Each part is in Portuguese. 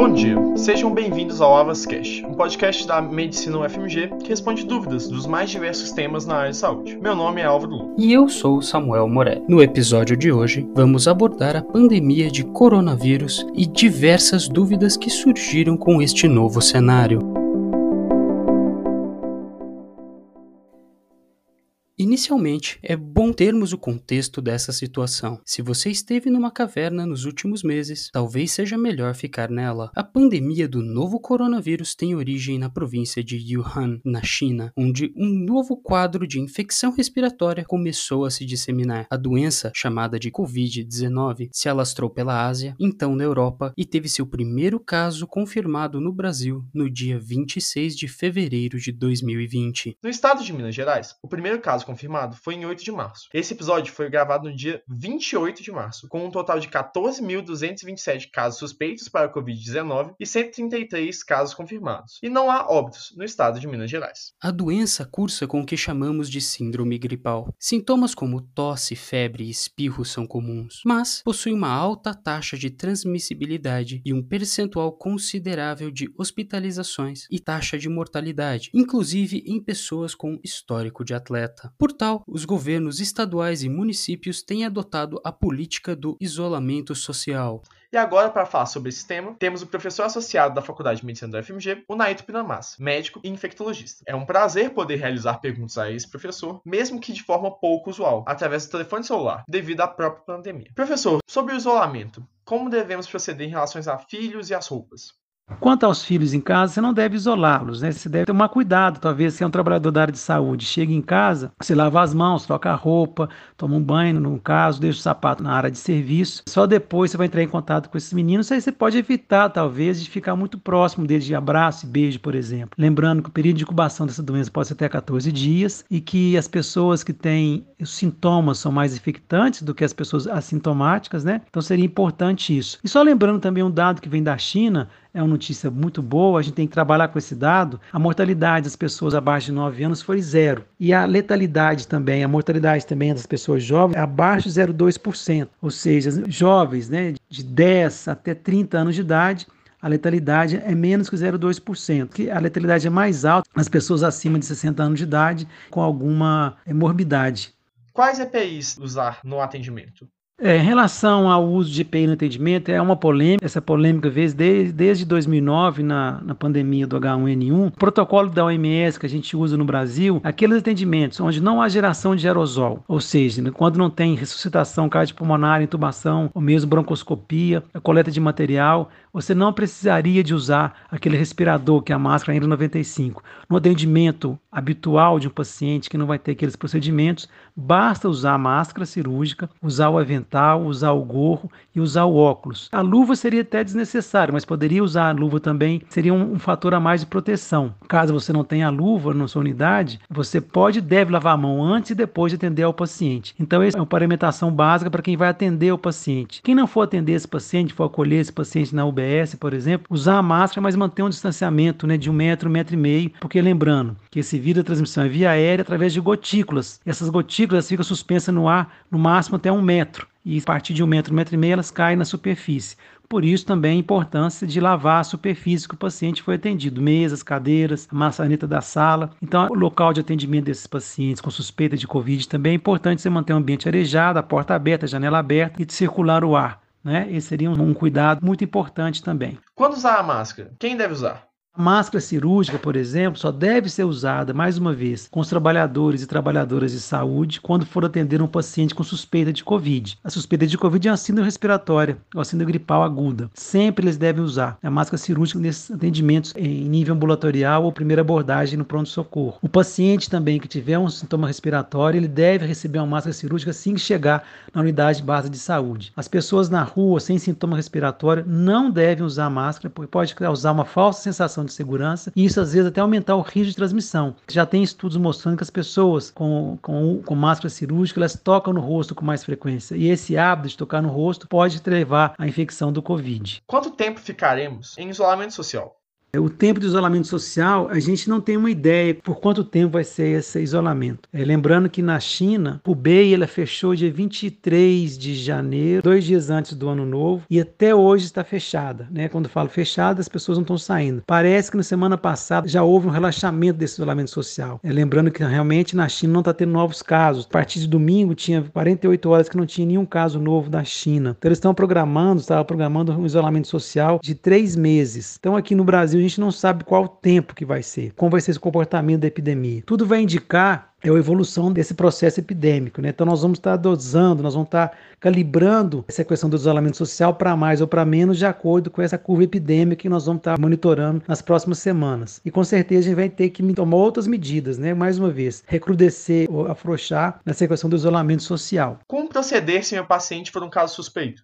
Bom dia, sejam bem-vindos ao Avascast, um podcast da Medicina UFMG que responde dúvidas dos mais diversos temas na área de saúde. Meu nome é Álvaro Lu. E eu sou Samuel Moré. No episódio de hoje, vamos abordar a pandemia de coronavírus e diversas dúvidas que surgiram com este novo cenário. Inicialmente, é bom termos o contexto dessa situação. Se você esteve numa caverna nos últimos meses, talvez seja melhor ficar nela. A pandemia do novo coronavírus tem origem na província de Wuhan, na China, onde um novo quadro de infecção respiratória começou a se disseminar. A doença, chamada de Covid-19, se alastrou pela Ásia, então na Europa, e teve seu primeiro caso confirmado no Brasil no dia 26 de fevereiro de 2020. No estado de Minas Gerais, o primeiro caso confirmado foi em 8 de março. Esse episódio foi gravado no dia 28 de março, com um total de 14.227 casos suspeitos para a Covid-19 e 133 casos confirmados. E não há óbitos no estado de Minas Gerais. A doença cursa com o que chamamos de síndrome gripal. Sintomas como tosse, febre e espirro são comuns, mas possui uma alta taxa de transmissibilidade e um percentual considerável de hospitalizações e taxa de mortalidade, inclusive em pessoas com histórico de atleta. Por tal, os governos estaduais e municípios têm adotado a política do isolamento social. E agora, para falar sobre esse tema, temos o professor associado da Faculdade de Medicina da UFMG, o Naito Pinamassa, médico e infectologista. É um prazer poder realizar perguntas a esse professor, mesmo que de forma pouco usual, através do telefone celular, devido à própria pandemia. Professor, sobre o isolamento, como devemos proceder em relação a filhos e as roupas? Quanto aos filhos em casa, você não deve isolá-los, né? Você deve tomar cuidado. Talvez se é um trabalhador da área de saúde, chega em casa, você lava as mãos, troca a roupa, toma um banho, no caso, deixa o sapato na área de serviço. Só depois você vai entrar em contato com esses meninos. Aí você pode evitar, talvez, de ficar muito próximo deles de abraço e beijo, por exemplo. Lembrando que o período de incubação dessa doença pode ser até 14 dias e que as pessoas que têm os sintomas são mais infectantes do que as pessoas assintomáticas, né? Então seria importante isso. E só lembrando também um dado que vem da China, é uma notícia muito boa, a gente tem que trabalhar com esse dado. A mortalidade das pessoas abaixo de 9 anos foi zero. E a letalidade também, a mortalidade também das pessoas jovens é abaixo de 0,2%. Ou seja, jovens né, de 10 até 30 anos de idade, a letalidade é menos que 0,2%. A letalidade é mais alta nas pessoas acima de 60 anos de idade com alguma morbidade. Quais EPIs usar no atendimento? É, em relação ao uso de EPI no atendimento, é uma polêmica. Essa polêmica veio desde, desde 2009, na, na pandemia do H1N1. O protocolo da OMS que a gente usa no Brasil, aqueles atendimentos onde não há geração de aerosol, ou seja, né, quando não tem ressuscitação cardiopulmonar, intubação, ou mesmo broncoscopia, a coleta de material, você não precisaria de usar aquele respirador que é a máscara N95. No atendimento habitual de um paciente que não vai ter aqueles procedimentos, basta usar a máscara cirúrgica, usar o avental, usar o gorro e usar o óculos. A luva seria até desnecessária, mas poderia usar a luva também, seria um, um fator a mais de proteção. Caso você não tenha a luva na sua unidade, você pode e deve lavar a mão antes e depois de atender ao paciente. Então, essa é uma paramentação básica para quem vai atender o paciente. Quem não for atender esse paciente, for acolher esse paciente na UBS, por exemplo, usar a máscara, mas manter um distanciamento né, de um metro, um metro e meio, porque lembrando que esse vírus da transmissão é via aérea através de gotículas. Essas gotículas ficam suspensas no ar no máximo até um metro. E a partir de um metro, um metro e meio, elas caem na superfície. Por isso também a importância de lavar a superfície que o paciente foi atendido, mesas, cadeiras, maçaneta da sala. Então, o local de atendimento desses pacientes com suspeita de Covid também é importante você manter o ambiente arejado, a porta aberta, a janela aberta e de circular o ar. Né? Esse seria um cuidado muito importante também. Quando usar a máscara, quem deve usar? A máscara cirúrgica, por exemplo, só deve ser usada, mais uma vez, com os trabalhadores e trabalhadoras de saúde quando for atender um paciente com suspeita de Covid. A suspeita de Covid é uma síndrome respiratória, ou síndrome gripal aguda. Sempre eles devem usar a máscara cirúrgica nesses atendimentos em nível ambulatorial ou primeira abordagem no pronto-socorro. O paciente também que tiver um sintoma respiratório, ele deve receber uma máscara cirúrgica assim que chegar na unidade base de saúde. As pessoas na rua sem sintoma respiratório não devem usar máscara, porque pode causar uma falsa sensação sensação de segurança e isso às vezes até aumentar o risco de transmissão. Já tem estudos mostrando que as pessoas com, com, com máscara cirúrgica elas tocam no rosto com mais frequência e esse hábito de tocar no rosto pode levar à infecção do Covid. Quanto tempo ficaremos em isolamento social? O tempo de isolamento social, a gente não tem uma ideia por quanto tempo vai ser esse isolamento. É, lembrando que na China, o Hubei ela fechou dia 23 de janeiro, dois dias antes do ano novo, e até hoje está fechada. Né? Quando falo fechada, as pessoas não estão saindo. Parece que na semana passada já houve um relaxamento desse isolamento social. É, lembrando que realmente na China não está tendo novos casos. A partir de domingo tinha 48 horas que não tinha nenhum caso novo da China. Então eles estão programando, estavam programando um isolamento social de três meses. Então aqui no Brasil a gente não sabe qual o tempo que vai ser, como vai ser esse comportamento da epidemia. Tudo vai indicar é a evolução desse processo epidêmico. Né? Então, nós vamos estar dosando, nós vamos estar calibrando essa questão do isolamento social para mais ou para menos, de acordo com essa curva epidêmica que nós vamos estar monitorando nas próximas semanas. E com certeza a gente vai ter que tomar outras medidas, né? mais uma vez, recrudescer ou afrouxar nessa questão do isolamento social. Como proceder se meu paciente for um caso suspeito?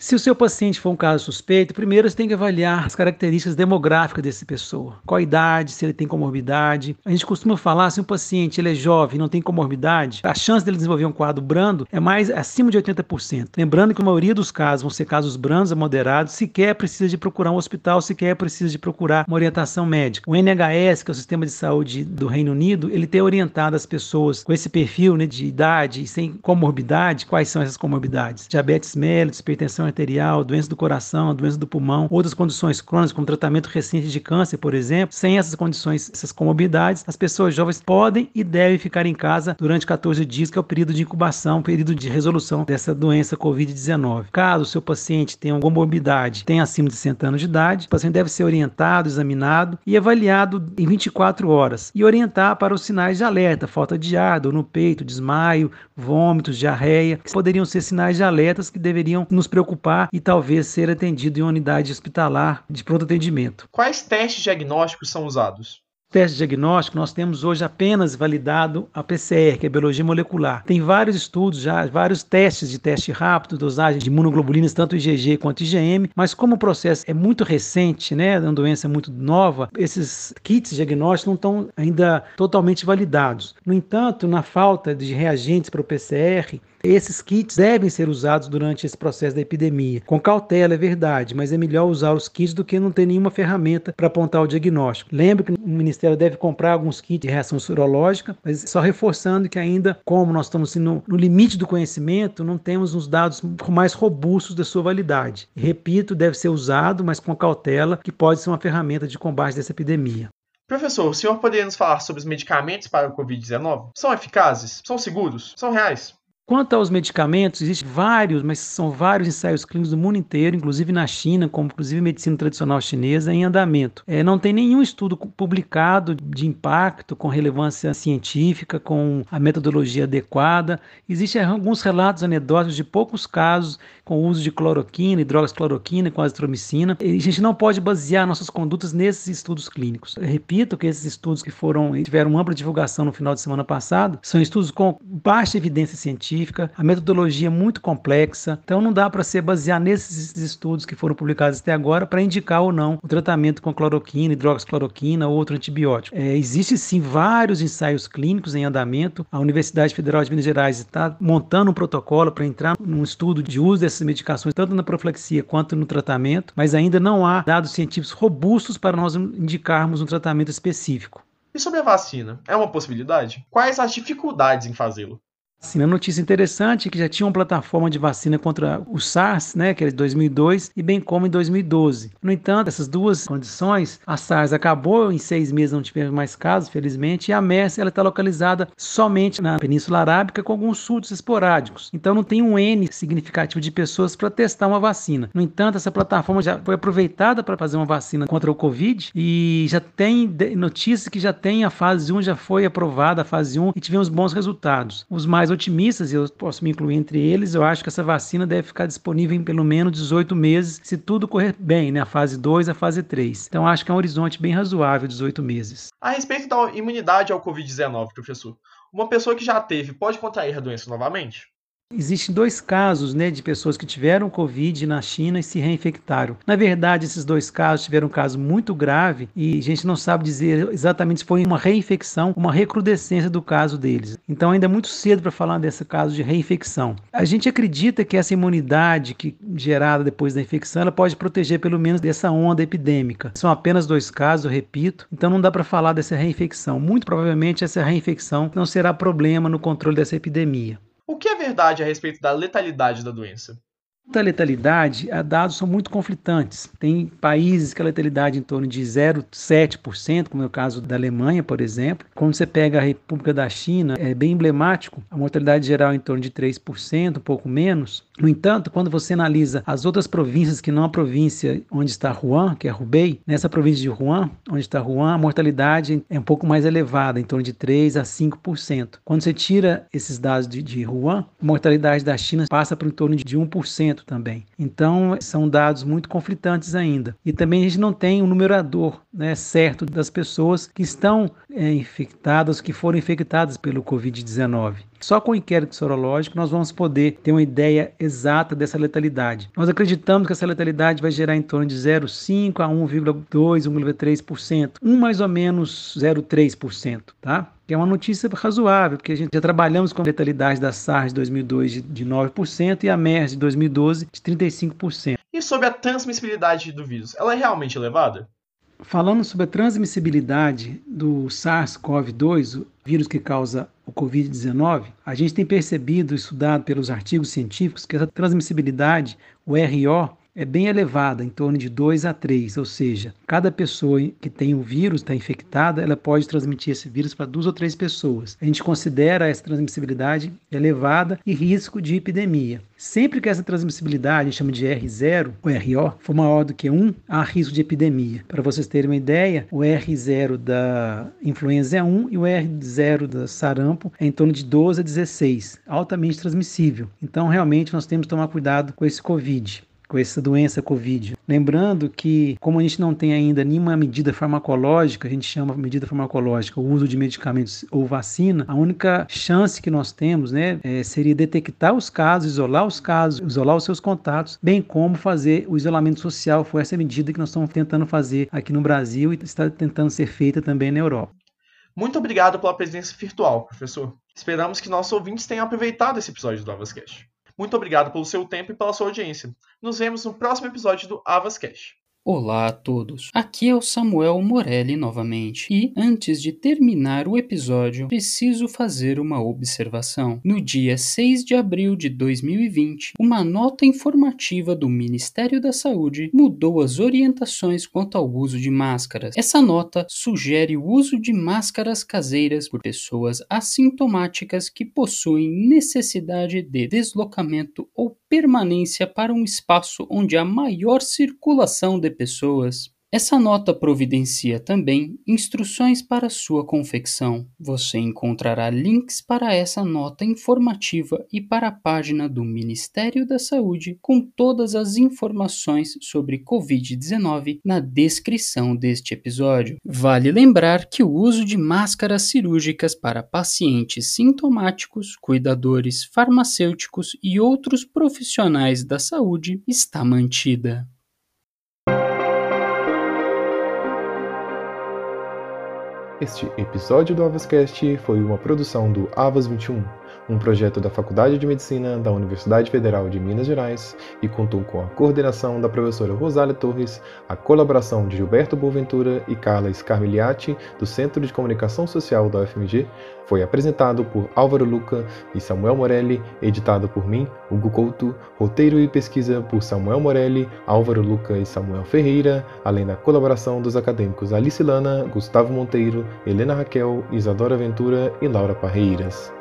Se o seu paciente for um caso suspeito, primeiro você tem que avaliar as características demográficas dessa pessoa. Qual a idade, se ele tem comorbidade. A gente costuma falar, se um paciente ele é jovem não tem comorbidade, a chance dele desenvolver um quadro brando é mais acima de 80%. Lembrando que a maioria dos casos vão ser casos brandos a moderados, sequer precisa de procurar um hospital, sequer precisa de procurar uma orientação médica. O NHS, que é o Sistema de Saúde do Reino Unido, ele tem orientado as pessoas com esse perfil né, de idade e sem comorbidade, quais são essas comorbidades? Diabetes mellitus, hipertensão arterial, doença do coração, doença do pulmão, outras condições crônicas, como tratamento recente de câncer, por exemplo, sem essas condições, essas comorbidades, as pessoas jovens podem e devem ficar em casa durante 14 dias, que é o período de incubação, período de resolução dessa doença Covid-19. Caso o seu paciente tenha uma comorbidade, tenha acima de 60 anos de idade, o paciente deve ser orientado, examinado e avaliado em 24 horas e orientar para os sinais de alerta, falta de ar, dor no peito, desmaio, vômitos, diarreia, que poderiam ser sinais de alertas que deveriam nos preocupar e talvez ser atendido em uma unidade hospitalar de pronto atendimento. Quais testes diagnósticos são usados? teste diagnóstico, nós temos hoje apenas validado a PCR, que é a biologia molecular. Tem vários estudos já, vários testes de teste rápido, dosagem de imunoglobulinas, tanto IgG quanto IgM, mas como o processo é muito recente, né, é uma doença muito nova, esses kits diagnósticos não estão ainda totalmente validados. No entanto, na falta de reagentes para o PCR, esses kits devem ser usados durante esse processo da epidemia. Com cautela, é verdade, mas é melhor usar os kits do que não ter nenhuma ferramenta para apontar o diagnóstico. Lembre que o Ministério deve comprar alguns kits de reação sorológica, mas só reforçando que ainda, como nós estamos assim, no, no limite do conhecimento, não temos os dados mais robustos da sua validade. Repito, deve ser usado, mas com cautela, que pode ser uma ferramenta de combate dessa epidemia. Professor, o senhor poderia nos falar sobre os medicamentos para o Covid-19? São eficazes? São seguros? São reais? Quanto aos medicamentos, existem vários, mas são vários ensaios clínicos do mundo inteiro, inclusive na China, como inclusive medicina tradicional chinesa, em andamento. É, não tem nenhum estudo publicado de impacto com relevância científica, com a metodologia adequada. Existem alguns relatos anedóticos de poucos casos com o uso de cloroquina e drogas cloroquina com azitromicina. E a gente não pode basear nossas condutas nesses estudos clínicos. Eu repito que esses estudos que foram tiveram ampla divulgação no final de semana passado são estudos com baixa evidência científica científica, a metodologia é muito complexa, então não dá para se basear nesses estudos que foram publicados até agora para indicar ou não o tratamento com cloroquina, hidroxicloroquina ou outro antibiótico. É, Existem sim vários ensaios clínicos em andamento. A Universidade Federal de Minas Gerais está montando um protocolo para entrar num estudo de uso dessas medicações, tanto na profilaxia quanto no tratamento, mas ainda não há dados científicos robustos para nós indicarmos um tratamento específico. E sobre a vacina, é uma possibilidade? Quais as dificuldades em fazê-lo? Sim, a notícia interessante é que já tinha uma plataforma de vacina contra o SARS, né, que era de 2002, e bem como em 2012. No entanto, essas duas condições, a SARS acabou em seis meses, não tivemos mais casos, felizmente, e a MERS está localizada somente na Península Arábica com alguns surtos esporádicos. Então não tem um N significativo de pessoas para testar uma vacina. No entanto, essa plataforma já foi aproveitada para fazer uma vacina contra o Covid e já tem notícias que já tem a fase 1, já foi aprovada a fase 1 e tivemos bons resultados. Os mais mais otimistas, e eu posso me incluir entre eles, eu acho que essa vacina deve ficar disponível em pelo menos 18 meses, se tudo correr bem, né? A fase 2, a fase 3. Então acho que é um horizonte bem razoável, 18 meses. A respeito da imunidade ao Covid-19, professor, uma pessoa que já teve pode contrair a doença novamente? Existem dois casos né, de pessoas que tiveram Covid na China e se reinfectaram. Na verdade, esses dois casos tiveram um caso muito grave e a gente não sabe dizer exatamente se foi uma reinfecção, uma recrudescência do caso deles. Então, ainda é muito cedo para falar desse caso de reinfecção. A gente acredita que essa imunidade que gerada depois da infecção ela pode proteger pelo menos dessa onda epidêmica. São apenas dois casos, eu repito, então não dá para falar dessa reinfecção. Muito provavelmente essa reinfecção não será problema no controle dessa epidemia. O que é verdade a respeito da letalidade da doença? A letalidade, dados são muito conflitantes. Tem países que a letalidade é em torno de 0,7%, como é o caso da Alemanha, por exemplo. Quando você pega a República da China, é bem emblemático, a mortalidade geral é em torno de 3%, um pouco menos. No entanto, quando você analisa as outras províncias que não a província onde está Wuhan, que é Hubei, nessa província de Wuhan, onde está Wuhan, a mortalidade é um pouco mais elevada, em torno de 3 a 5%. Quando você tira esses dados de, de Wuhan, a mortalidade da China passa por em torno de 1% também. Então, são dados muito conflitantes ainda. E também a gente não tem um numerador né, certo das pessoas que estão é, infectadas, que foram infectadas pelo Covid-19. Só com o inquérito sorológico nós vamos poder ter uma ideia exata dessa letalidade. Nós acreditamos que essa letalidade vai gerar em torno de 0,5 a 1,2, 1,3%, um mais ou menos 0,3%, tá? Que é uma notícia razoável, porque a gente já trabalhamos com a letalidade da SARS de 2002 de 9% e a MERS de 2012 de 35%. E sobre a transmissibilidade do vírus, ela é realmente elevada? Falando sobre a transmissibilidade do SARS-CoV-2, o vírus que causa o Covid-19, a gente tem percebido, estudado pelos artigos científicos, que essa transmissibilidade, o RO, é bem elevada, em torno de 2 a 3, ou seja, cada pessoa que tem o vírus, está infectada, ela pode transmitir esse vírus para duas ou três pessoas. A gente considera essa transmissibilidade elevada e risco de epidemia. Sempre que essa transmissibilidade, a gente chama de R0, o RO, for maior do que 1, há risco de epidemia. Para vocês terem uma ideia, o R0 da influenza é 1 e o R0 da sarampo é em torno de 12 a 16, altamente transmissível. Então, realmente, nós temos que tomar cuidado com esse Covid com essa doença Covid. Lembrando que, como a gente não tem ainda nenhuma medida farmacológica, a gente chama medida farmacológica o uso de medicamentos ou vacina, a única chance que nós temos né, é, seria detectar os casos, isolar os casos, isolar os seus contatos, bem como fazer o isolamento social. Foi essa medida que nós estamos tentando fazer aqui no Brasil e está tentando ser feita também na Europa. Muito obrigado pela presença virtual, professor. Esperamos que nossos ouvintes tenham aproveitado esse episódio do Avascast. Muito obrigado pelo seu tempo e pela sua audiência. Nos vemos no próximo episódio do Avas Cash. Olá a todos, aqui é o Samuel Morelli novamente e, antes de terminar o episódio, preciso fazer uma observação. No dia 6 de abril de 2020, uma nota informativa do Ministério da Saúde mudou as orientações quanto ao uso de máscaras. Essa nota sugere o uso de máscaras caseiras por pessoas assintomáticas que possuem necessidade de deslocamento ou permanência para um espaço onde há maior circulação de pessoas. Essa nota providencia também instruções para sua confecção. Você encontrará links para essa nota informativa e para a página do Ministério da Saúde com todas as informações sobre Covid-19 na descrição deste episódio. Vale lembrar que o uso de máscaras cirúrgicas para pacientes sintomáticos, cuidadores, farmacêuticos e outros profissionais da saúde está mantida. Este episódio do Avascast foi uma produção do Avas 21, um projeto da Faculdade de Medicina da Universidade Federal de Minas Gerais e contou com a coordenação da professora Rosália Torres, a colaboração de Gilberto Boaventura e Carla Scarmigliati, do Centro de Comunicação Social da UFMG, foi apresentado por Álvaro Luca e Samuel Morelli, editado por mim, Hugo Couto, roteiro e pesquisa por Samuel Morelli, Álvaro Luca e Samuel Ferreira, além da colaboração dos acadêmicos Alice Lana, Gustavo Monteiro, Helena Raquel, Isadora Ventura e Laura Parreiras.